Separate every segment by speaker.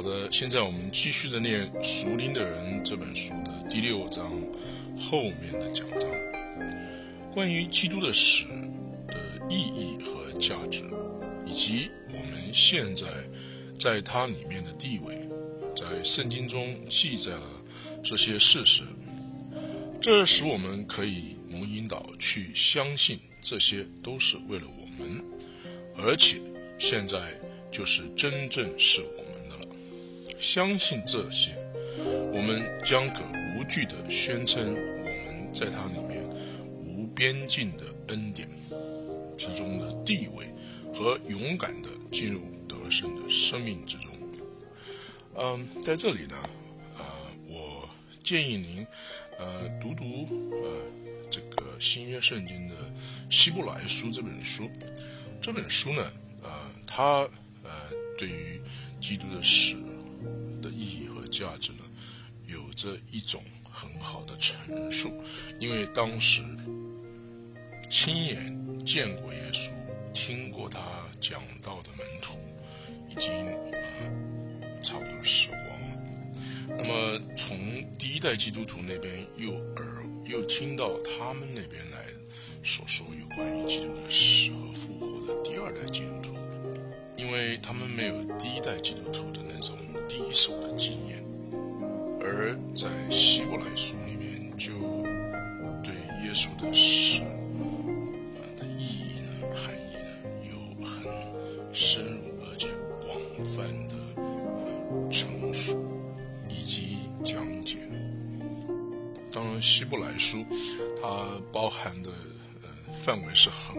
Speaker 1: 好的，现在我们继续的念《熟林的人》这本书的第六章后面的讲章，关于基督的死的意义和价值，以及我们现在在它里面的地位，在圣经中记载了这些事实，这使我们可以蒙引导去相信这些都是为了我们，而且现在就是真正是我。相信这些，我们将可无惧地宣称我们在它里面无边境的恩典之中的地位，和勇敢地进入得胜的生命之中。嗯，在这里呢，呃，我建议您，呃，读读呃这个新约圣经的希伯来书这本书。这本书呢，呃，它呃对于基督的死。价值呢，有着一种很好的陈述，因为当时亲眼见过耶稣、听过他讲道的门徒，已经差不多死光了。那么从第一代基督徒那边又耳又听到他们那边来所说有关于基督的死和复活的第二代基督徒，因为他们没有第一代基督徒的那种。第一手的经验，而在希伯来书里面就对耶稣的死的意义呢、含义呢，有很深入而且广泛的陈述以及讲解。当然，希伯来书它包含的呃范围是很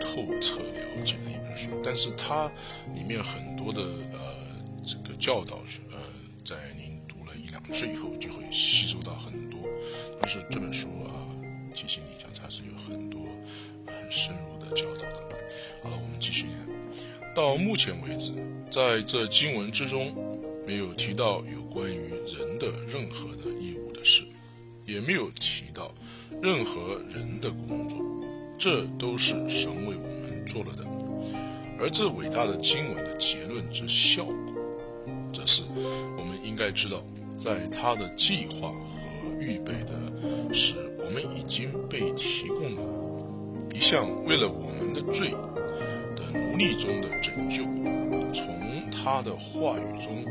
Speaker 1: 透彻了解的一本书，但是它里面很多的呃这个教导，呃，在您读了一两次以后就会吸收到很多。但是这本书啊，提醒你一下，它是有很多很深入的教导的。好了，我们继续念。到目前为止，在这经文之中，没有提到有关于人的任何的义务的事，也没有提到。任何人的工作，这都是神为我们做了的。而这伟大的经文的结论之效果，则是我们应该知道，在他的计划和预备的是，我们已经被提供了一项为了我们的罪的奴隶中的拯救。从他的话语中，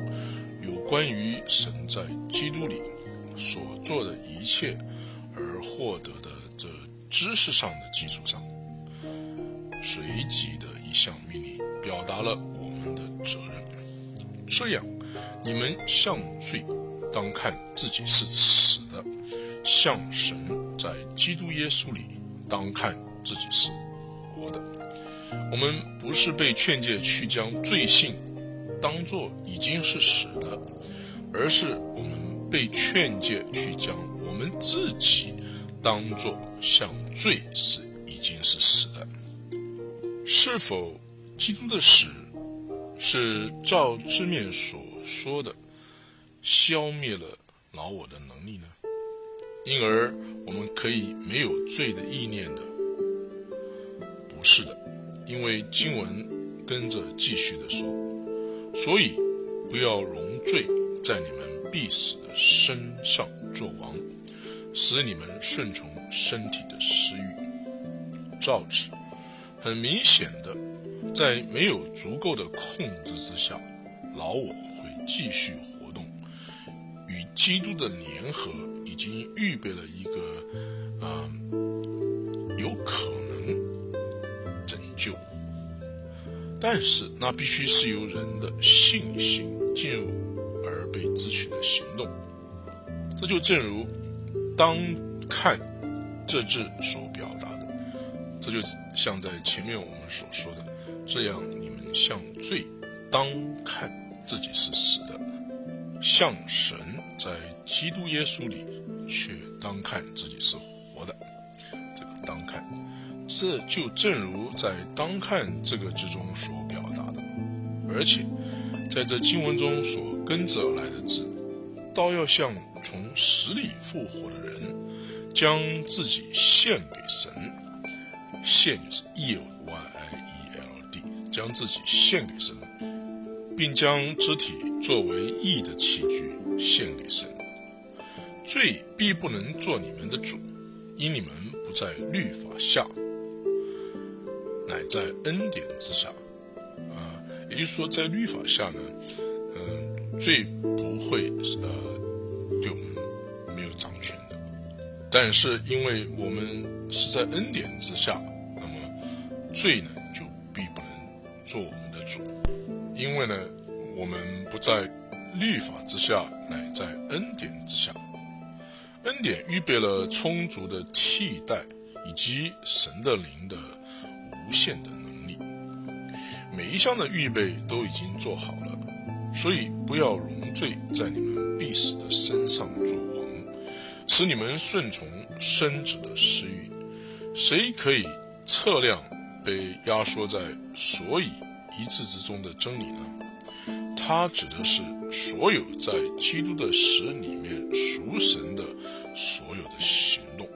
Speaker 1: 有关于神在基督里所做的一切。而获得的这知识上的基础上，随即的一项命令，表达了我们的责任。这样，你们向罪当看自己是死的；向神在基督耶稣里当看自己是活的。我们不是被劝诫去将罪性当作已经是死的，而是我们被劝诫去将。我们自己当做像罪是已经是死的，是否基督的死是照字面所说的消灭了老我的能力呢？因而我们可以没有罪的意念的？不是的，因为经文跟着继续的说，所以不要容罪在你们必死的身上作王。使你们顺从身体的私欲，照此，很明显的，在没有足够的控制之下，老我会继续活动，与基督的联合已经预备了一个啊，有可能拯救，但是那必须是由人的信心进入而被支取的行动，这就正如。当看这字所表达的，这就像在前面我们所说的，这样你们向罪当看自己是死的，向神在基督耶稣里却当看自己是活的。这个当看，这就正如在当看这个之中所表达的，而且在这经文中所跟着来的字，倒要像从死里复活的人。将自己献给神，献就是 y l y e l d，将自己献给神，并将肢体作为义的器具献给神。罪必不能做你们的主，因你们不在律法下，乃在恩典之下。啊，也就是说，在律法下呢，嗯，罪不会呃对我们没有掌权的。但是因为我们是在恩典之下，那么罪呢就必不能做我们的主，因为呢我们不在律法之下，乃在恩典之下。恩典预备了充足的替代，以及神的灵的无限的能力。每一项的预备都已经做好了，所以不要容罪在你们必死的身上做王，使你们顺从生子的私欲。谁可以测量被压缩在所以一字之中的真理呢？它指的是所有在基督的死里面赎神的。所有的行动，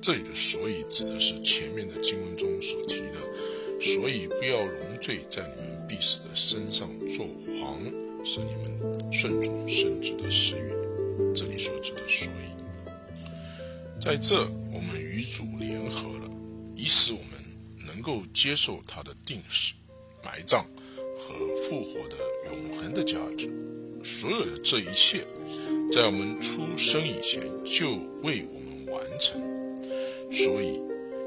Speaker 1: 这里的“所以”指的是前面的经文中所提的，所以不要容罪在你们必死的身上做王，使你们顺从圣旨的私欲。这里所指的“所以”，在这我们与主联合了，以使我们能够接受他的定死、埋葬和复活的永恒的价值。所有的这一切。在我们出生以前就为我们完成，所以，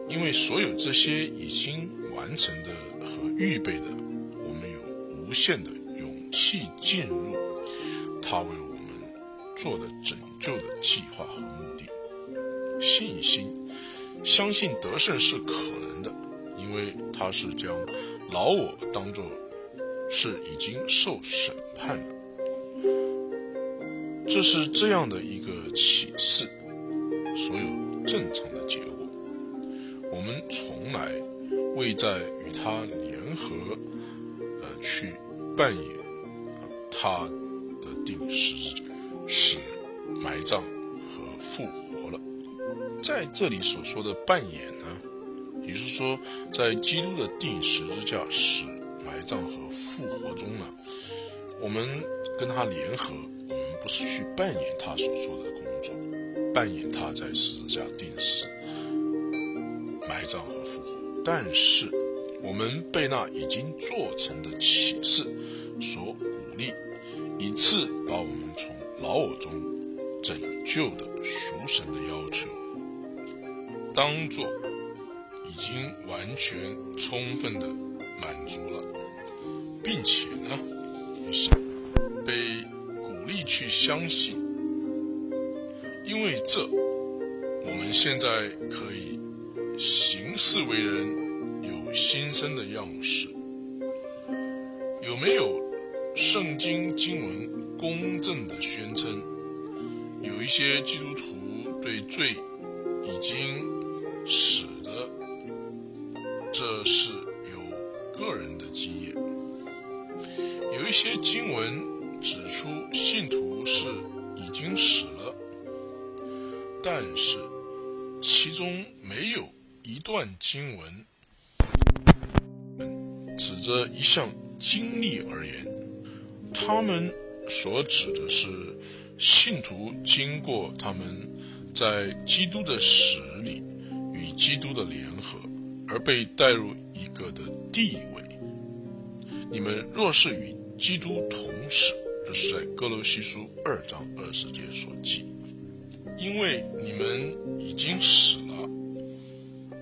Speaker 1: 因为所有这些已经完成的和预备的，无限的勇气进入他为我们做的拯救的计划和目的。信心，相信得胜是可能的，因为他是将老我当作是已经受审判了。这是这样的一个启示，所有正常的结果，我们从来未在与他联合，去扮演他的定时使埋葬和复活了。在这里所说的扮演呢，也就是说，在基督的定十字架、使埋葬和复活中呢，我们跟他联合。我们不是去扮演他所做的工作，扮演他在十字架钉死、埋葬和复活。但是，我们被那已经做成的启示所鼓励，以致把我们从老我中拯救的赎神的要求，当做已经完全充分的满足了，并且呢，是被。鼓励去相信，因为这，我们现在可以行事为人新生的样式。有没有圣经经文公正的宣称？有一些基督徒对罪已经死的，这是有个人的经验。有一些经文。指出信徒是已经死了，但是其中没有一段经文指着一项经历而言，他们所指的是信徒经过他们在基督的死里与基督的联合而被带入一个的地位。你们若是与基督同死，这是在哥罗西书二章二十节所记，因为你们已经死了，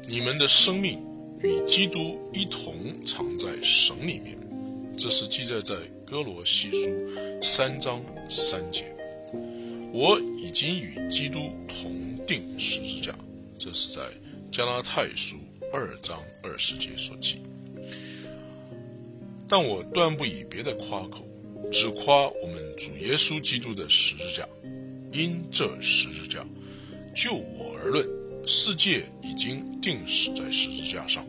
Speaker 1: 你们的生命与基督一同藏在神里面。这是记载在哥罗西书三章三节。我已经与基督同定十字架。这是在加拉太书二章二十节所记。但我断不以别的夸口。只夸我们主耶稣基督的十字架，因这十字架，就我而论，世界已经定死在十字架上；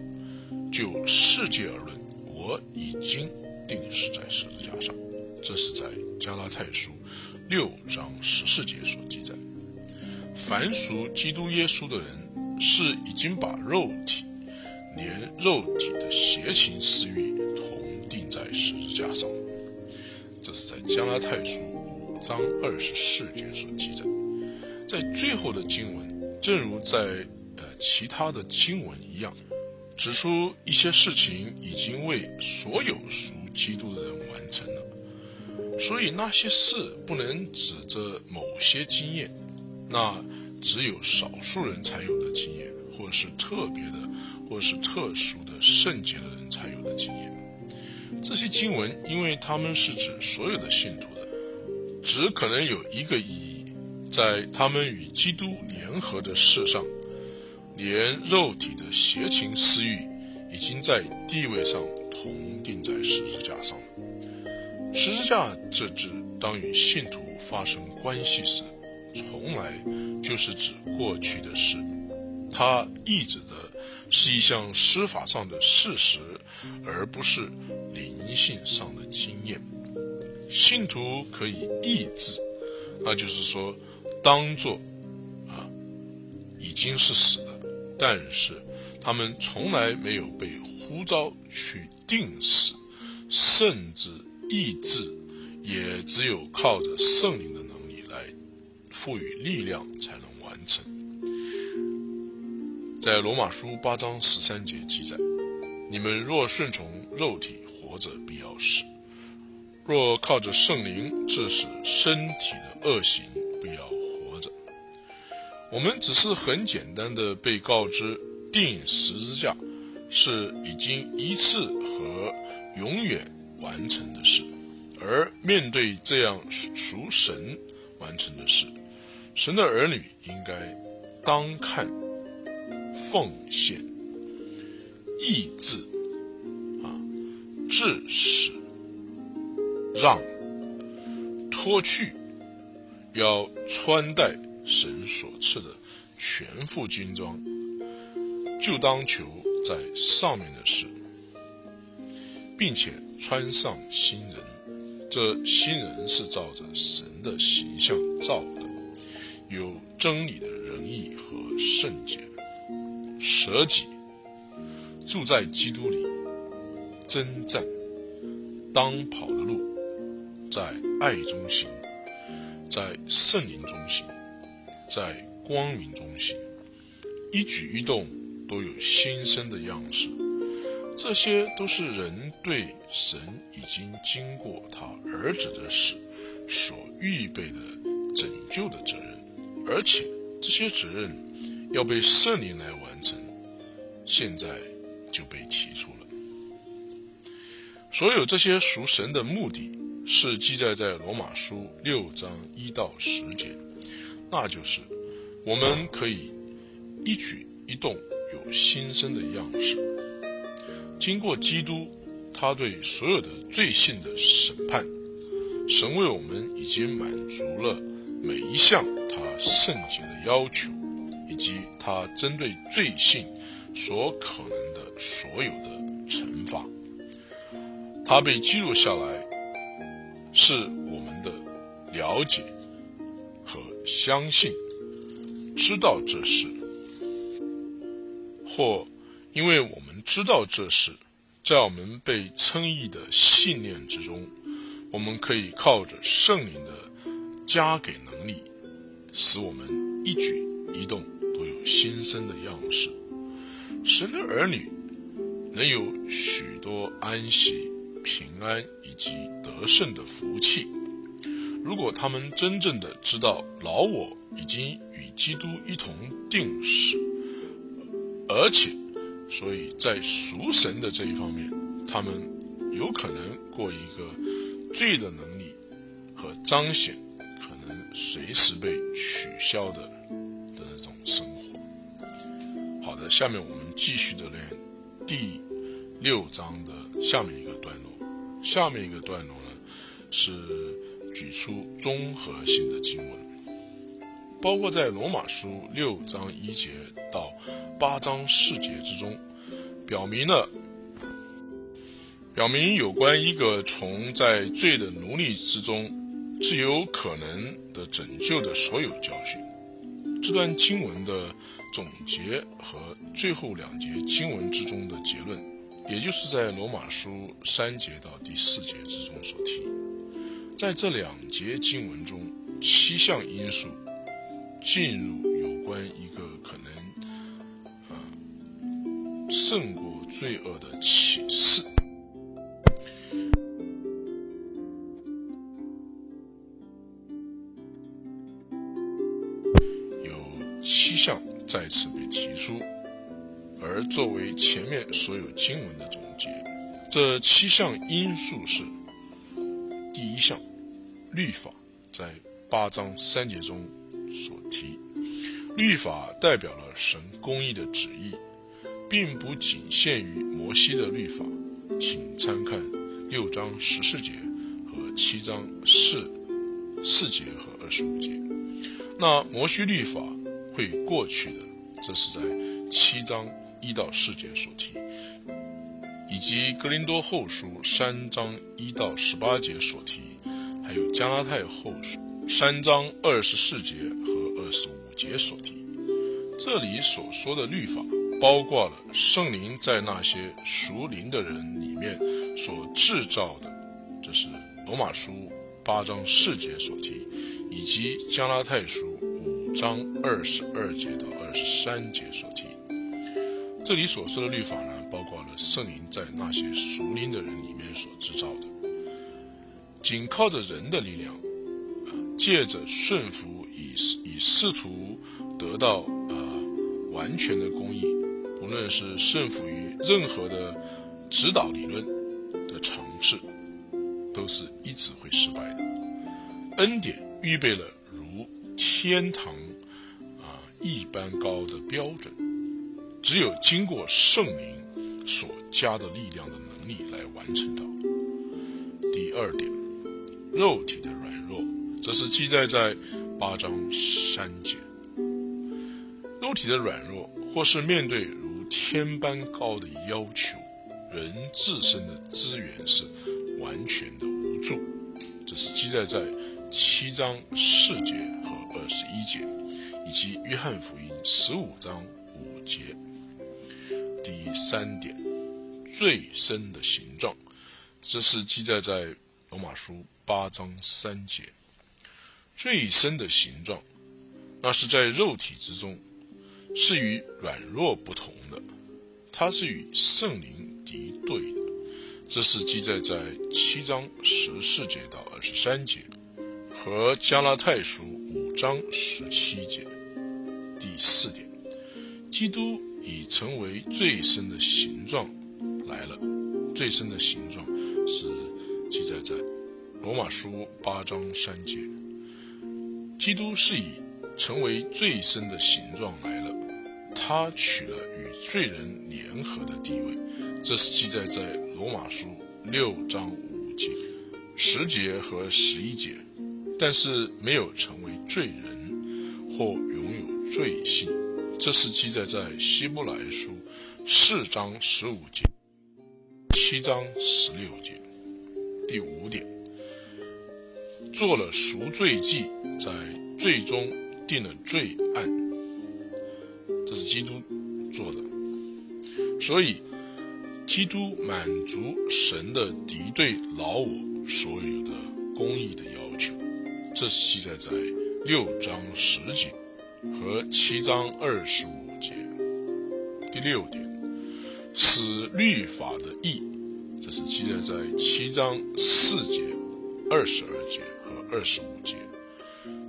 Speaker 1: 就世界而论，我已经定死在十字架上。这是在加拉太书六章十四节所记载。凡属基督耶稣的人，是已经把肉体连肉体的邪情私欲同钉在十字架上。这是在加拉太书五章二十四节所记载。在最后的经文，正如在呃其他的经文一样，指出一些事情已经为所有属基督的人完成了。所以那些事不能指着某些经验，那只有少数人才有的经验，或是特别的，或是特殊的圣洁的人才有的经验。这些经文，因为他们是指所有的信徒的，只可能有一个意义，在他们与基督联合的事上，连肉体的邪情私欲，已经在地位上同定在十字架上了。十字架这指当与信徒发生关系时，从来就是指过去的事，它意指的是一项司法上的事实，而不是灵性上的经验。信徒可以意志，那就是说，当做啊已经是死的，但是他们从来没有被呼召去定死，甚至。意志也只有靠着圣灵的能力来赋予力量才能完成。在罗马书八章十三节记载：“你们若顺从肉体活着，必要死；若靠着圣灵致使身体的恶行，”我们只是很简单的被告知，定十字架是已经一次和永远。完成的事，而面对这样属神完成的事，神的儿女应该当看奉献、意志啊、致使、让、脱去，要穿戴神所赐的全副军装，就当求在上面的事，并且。穿上新人，这新人是照着神的形象造的，有真理的仁义和圣洁，舍己，住在基督里，征战，当跑的路，在爱中行，在圣灵中行，在光明中行，一举一动都有新生的样式。这些都是人对神已经经过他儿子的死所预备的拯救的责任，而且这些责任要被圣灵来完成，现在就被提出了。所有这些属神的目的是记载在罗马书六章一到十节，那就是我们可以一举一动有新生的样式。经过基督，他对所有的罪性的审判，神为我们已经满足了每一项他圣洁的要求，以及他针对罪性所可能的所有的惩罚。他被记录下来，是我们的了解相信，知道这事，或。因为我们知道这事，在我们被称义的信念之中，我们可以靠着圣灵的加给能力，使我们一举一动都有新生的样式。神的儿女能有许多安息、平安以及得胜的福气。如果他们真正的知道老我已经与基督一同定死，而且。所以在赎神的这一方面，他们有可能过一个罪的能力和彰显，可能随时被取消的的那种生活。好的，下面我们继续的练第六章的下面一个段落。下面一个段落呢，是举出综合性的经文。包括在罗马书六章一节到八章四节之中，表明了表明有关一个从在罪的奴隶之中自有可能的拯救的所有教训。这段经文的总结和最后两节经文之中的结论，也就是在罗马书三节到第四节之中所提。在这两节经文中，七项因素进入有关一个可能，呃，胜过罪恶的启示。有七项再次被提出，而作为前面所有经文的总结，这七项因素是。第一项，律法在八章三节中所提，律法代表了神公义的旨意，并不仅限于摩西的律法，请参看六章十四节和七章四四节和二十五节。那摩西律法会过去的，这是在七章一到四节所提。以及格林多后书三章一到十八节所提，有加拉太后书三章二十四节和二十五节所提。这里所说的律法，包括了圣灵在那些属灵的人里面所制造的，这是罗马书八章四节所提，以及加拉太书五章二十二节到二十三节所提。这里所说的律法呢？包括了圣灵在那些属灵的人里面所制造的，仅靠着人的力量，啊，借着顺服以以试图得到啊完全的公义，不论是顺服于任何的指导理论的尝试，都是一直会失败的。恩典预备了如天堂啊一般高的标准，只有经过圣灵。所加的力量的能力来完成的。第二点，肉体的软弱，则是记载在八章三节。肉体的软弱，或是面对如天般高的要求，人自身的资源是完全的无助，这是记载在七章四节和二十一节，以及约翰福音十五章五节。第三点，最深的形状，这是记载在罗马书八章三节。最深的形状，那是在肉体之中，是与软弱不同的，它是与圣灵敌对的。这是记载在七章十四节到二十三节，和加拉太书五章十七节。第四点，基督。已成为最深的形状来了。最深的形状是记载在罗马书八章三节。基督是以成为最深的形状来了。他取了与罪人联合的地位，这是记载在罗马书六章五节、十节和十一节。但是没有成为罪人或拥有罪性。这是记载在希伯来书四章十五节、七章十六节。第五点，做了赎罪祭，在最终定了罪案，这是基督做的。所以，基督满足神的敌对老我所有的公义的要求，这是记载在六章十节。和七章二十五节，第六点，使律法的义，这是记载在七章四节、二十二节二十五节，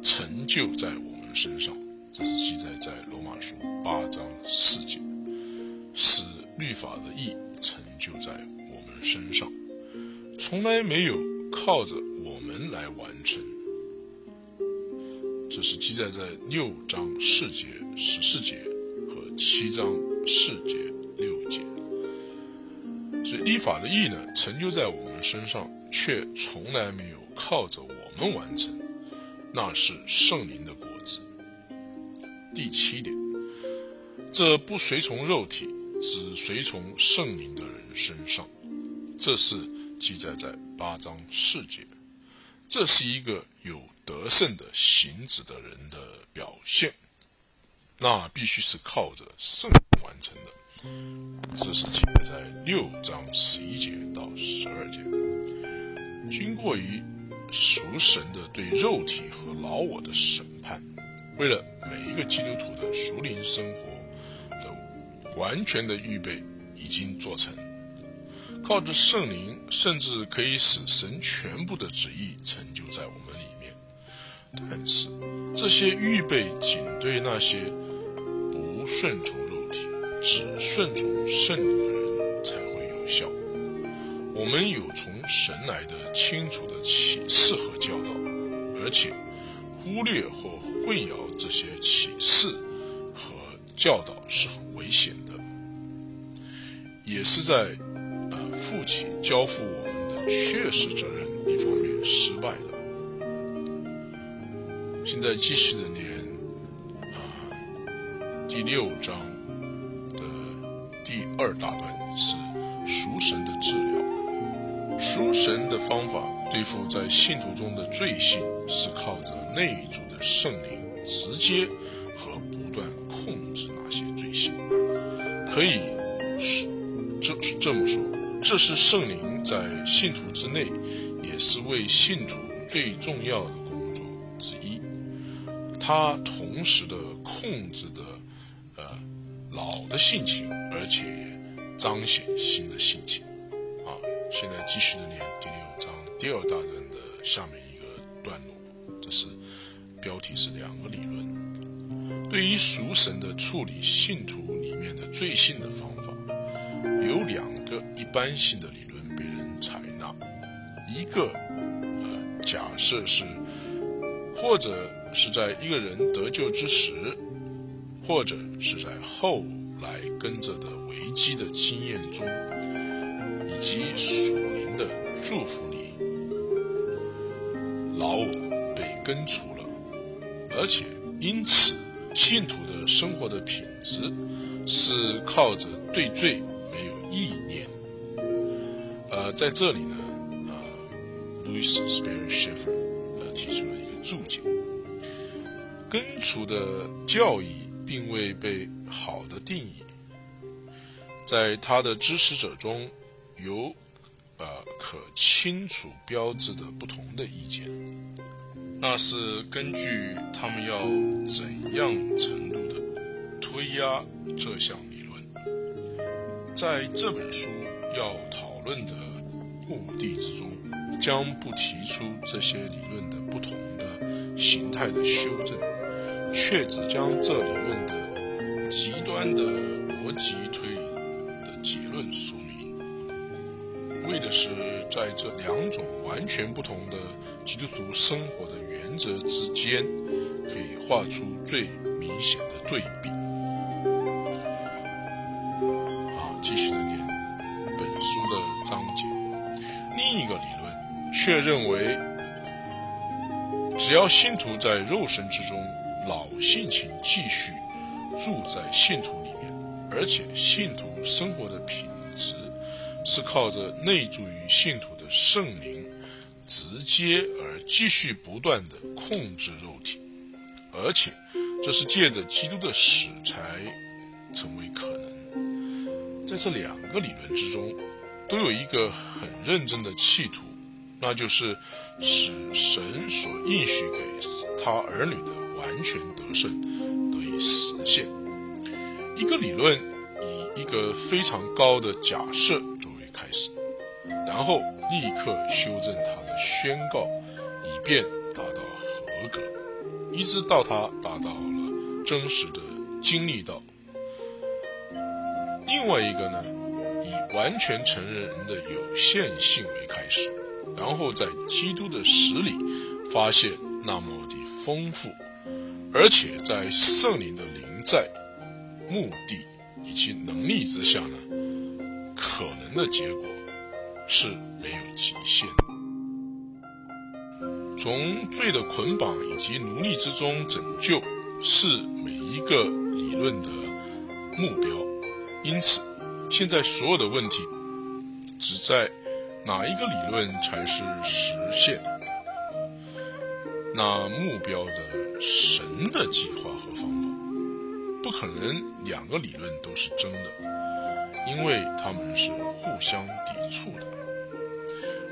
Speaker 1: 成就在我们身上，这是记载在罗马书八章四节，使律法的义成就在我们身上，从来没有靠着我们来完成。这是记载在六章四节、十四节和七章四节、六节。所以立法的义呢，成就在我们身上，却从来没有靠着能完成，那是圣灵的果子。第七点，这不随从肉体，只随从圣灵的人身上，这是记载在八章四节。这是一个有。得胜的行止的人的表现，那必须是靠着圣完成的。这是记载在六章十一节到十二节。经过于属神的对肉体和老我的审判，为了每一个基督徒的属灵生活的完全的预备已经做成。靠着圣灵，甚至可以使神全部的旨意成就在我们里面。但是，这些预备仅对那些不顺从肉体、只顺从圣灵的人才会有效。我们有从神来的清楚的启示和教导，而且忽略或混淆这些启示和教导是很危险的，也是在。负起交付我们的确实责任，一方面失败了。现在继续的念啊，第六章的第二大段是赎神的治疗。赎神的方法对付在信徒中的罪性，是靠着内住的圣灵直接和不断控制那些罪性。可以是这这么说。这是圣灵在信徒之内，也是为信徒最重要的工作之一。他同时的控制的，呃，老的性情，而且彰显新的性情。现在继续的念第六章第二大段的下面一个段落，这是标题是两个理论，对于属神的处理信徒里面的罪性的方法。有两个一般性的理论被人采纳，一个呃假设是，或者是在一个人得救之时，或者是在后来跟着的危机的经验中，以及属灵的祝福你，老我被根除了，而且因此信徒的生活的品质是靠着对罪没有。意念，呃，在这里呢，呃，Louis Sperry Schaeffer 呃提出了一个注解，根除的教义并未被好的定义，在他的支持者中有呃可清楚标志的不同的意见，那是根据他们要怎样程度的推压这项理论。在这本书要讨论的目的之中，将不提出这些理论的不同的形态的修正，却只将这理论的极端的逻辑推理的结论说为的是在这两种完全不同的基督徒生活的原则之间，可以画出最明显的对比。好继续的念本书的章节。另一个理论却认为，只要信徒在肉身之中，老性情继续住在信徒里面，而且信徒生活的品质是靠着内住于信徒的圣灵直接而继续不断的控制肉体，而且这是借着基督的死才成为可能。在这两个理论之中，都有一个很认真的企图，那就是使神所应许给他儿女的完全得胜得以实现。一个理论以一个非常高的假设开始，然后立刻修正他的宣告，以便达到合格，一直到他达到了真实的经历到。另外一个呢，以完全承认人的有限性为开始，然后在基督的实里发现那么的丰富，而且在圣灵的灵在、目的以及能力之下呢，可能的结果是没有极限的。从罪的捆绑以及奴隶之中拯救，是每一个理论的目标。因此，现在所有的问题只在哪一个理论才是实现那目标的神的计划和方法。不可能两个理论都是真的，因为他们是互相抵触的。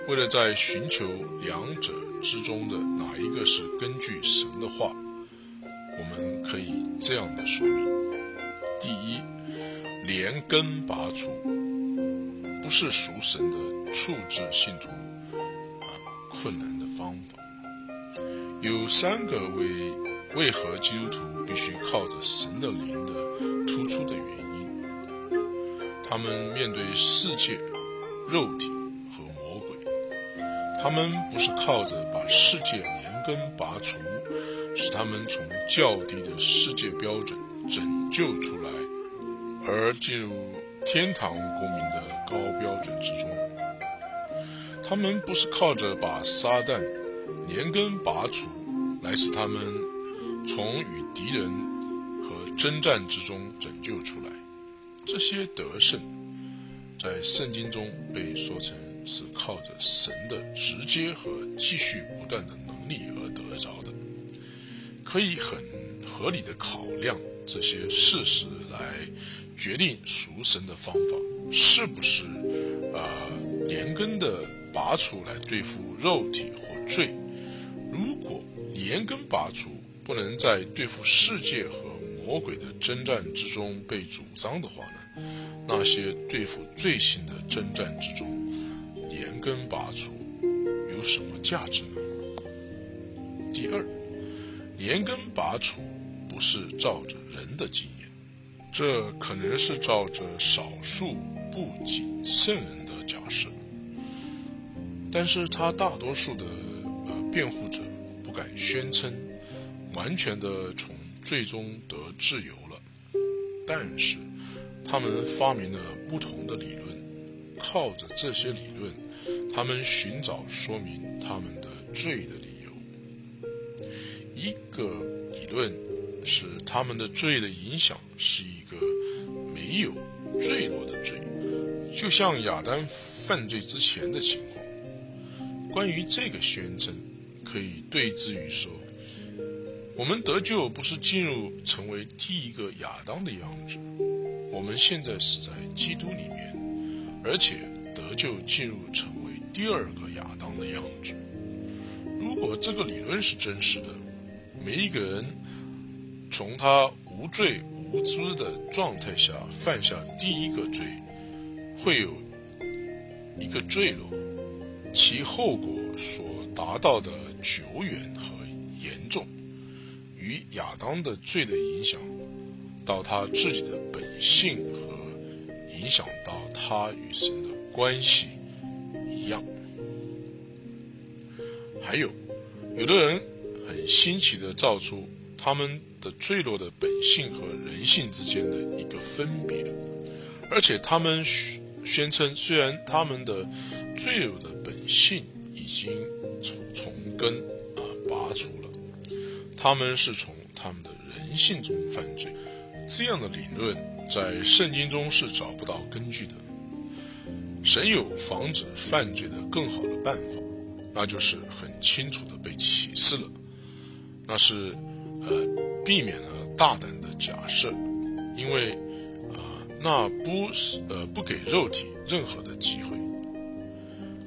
Speaker 1: 为了在寻求两者之中的哪一个是根据神的话，我们可以这样的说明：第一，连根拔除不是属神的处置信徒啊困难的方法。有三个为为何基督徒必须靠着神的灵的突出的原因。他们面对世界、肉体和魔鬼。他们不是靠着把世界连根拔除，使他们从较低的世界标准拯救出来，而进入天堂公民的高标准之中。他们不是靠着把撒旦连根拔除，来使他们从与敌人和征战之中拯救出来。这些得胜，在圣经中被说成。是靠着神的直接和继续不断的能力而得着的，可以很合理的考量这些事实来决定赎神的方法是不是啊连根的拔除来对付肉体或罪。如果连根拔除不能在对付世界和魔鬼的征战之中被主张的话呢，那些对付罪行的征战之中。连根拔除有什么价值呢？第二，连根拔除不是照着人的经验，这可能是照着少数不谨慎人的假设，但是他大多数的呃辩护者不敢宣称完全的从最终得自由了，但是他们发明了不同的理论，靠着这些理论。他们寻找说明他们的罪的理由。一个理论是他们的罪的影响是一个没有坠落的罪，就像亚当犯罪之前的情况。关于这个宣称，可以对之于说：我们得救不是进入成为第一个亚当的样子，我们现在是在基督里面，而且得救进入成为。第二个亚当的样子。如果这个理论是真实的，每一个人从他无罪无知的状态下犯下第一个罪，会有一个坠落，其后果所达到的久远和严重，与亚当的罪的影响到他自己的本性和影响到他与神的关系。一样，还有，有的人很新奇的造出他们的坠落的本性和人性之间的一个分别，而且他们宣称，虽然他们的坠落的本性已经从从根啊拔除了，他们是从他们的人性中犯罪，这样的理论在圣经中是找不到根据的。神有防止犯罪的更好的办法，那就是很清楚的被启示了，那是呃避免了大胆的假设，因为啊那不是呃不给肉体任何的机会，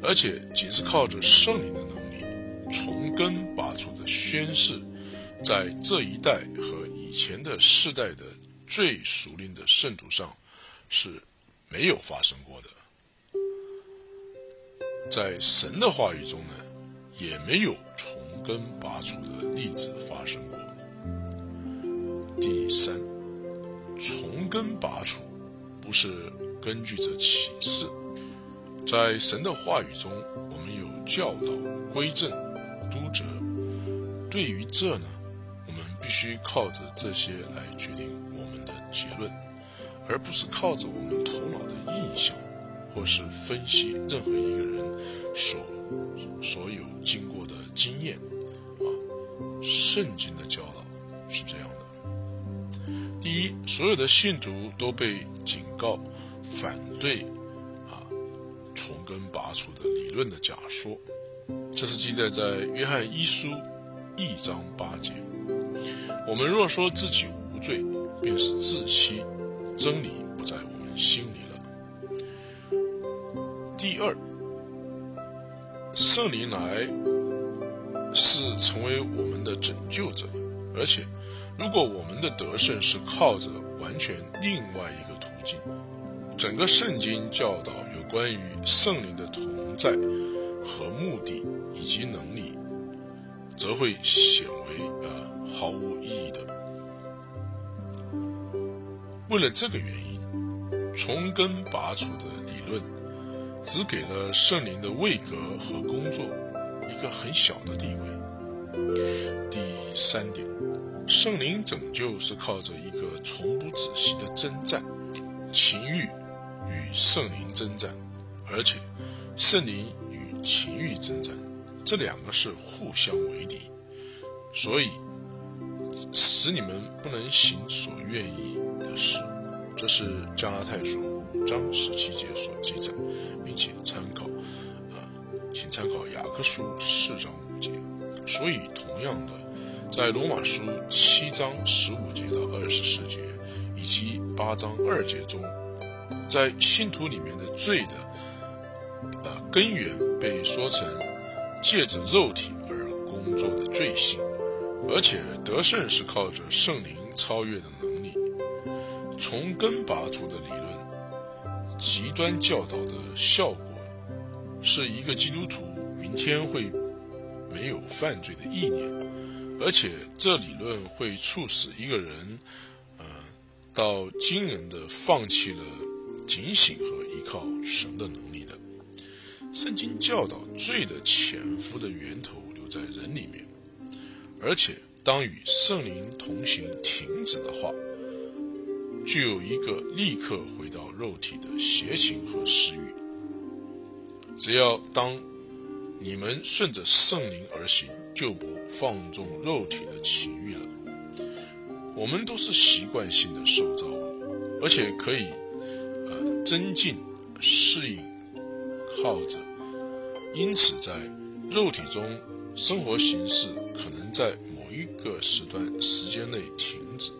Speaker 1: 而且仅是靠着圣灵的能力从根拔除的宣誓，在这一代和以前的世代的最熟练的圣徒上是没有发生过的。在神的话语中呢，也没有从根拔除的例子发生过。第三，从根拔除不是根据着启示，在神的话语中，我们有教导、规正、督责。对于这呢，必须靠着这些来决定我们的结论，而不是靠着我们头脑的印象。或是分析任何一个人所所有经过的经验，啊，圣经的教导是这样的。第一，所有的信徒都被警告反对啊从根拔除的理论的假说，这是记载在约翰一书一章八节。我们若说自己无罪，便是自欺，真理不在我们心里了。第二，圣灵来是成为我们的拯救者，而且如果我们的得胜是靠着完全另外一个途径，整个圣经教导有关于圣灵的同在和目的以及能力，则会显为呃毫无意义的。为了这个原因，从根拔除的理论只给了圣灵的位格和工作一个很小的地位。第三点，圣灵拯救是靠着一个从不止息的征战，情欲与圣灵征战，而且圣灵与情欲征战，这两个是互相为敌，所以使你们不能行所愿意。是，这是加拉太书五章十七节所记载，并且参考，啊，请参考雅各书四章五节。所以，同样的，在罗马书七章十五节到二十四节，以及八章二节中，在信徒里面的罪的，呃，根源被说成借着肉体而工作的罪性，而且得胜是靠着圣灵超越的能力。从根拔除的理论，极端教导的效果，是一个基督徒明天会没有犯罪的意念，而且这理论会促使一个人，呃，到惊人的放弃了警醒和依靠神的能力的。圣经教导罪的潜伏的源头留在人里面，而且当与圣灵同行停止的话。具有一个立刻回到肉体的邪情和私欲。只要当你们顺着圣灵而行，就不放纵肉体的情欲了。我们都是习惯性的受造物，而且可以呃增进适应，靠着。因此，在肉体中生活形式可能在某一个时段时间内停止。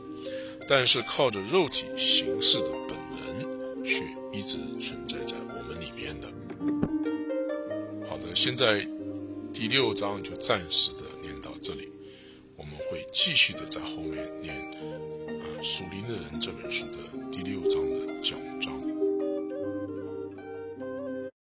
Speaker 1: 但是靠着肉体形式的本能，却一直存在在我们里面的。好的，现在第六章就暂时的念到这里，我们会继续的在后面念《啊属灵的人》这本书的第六章的讲章。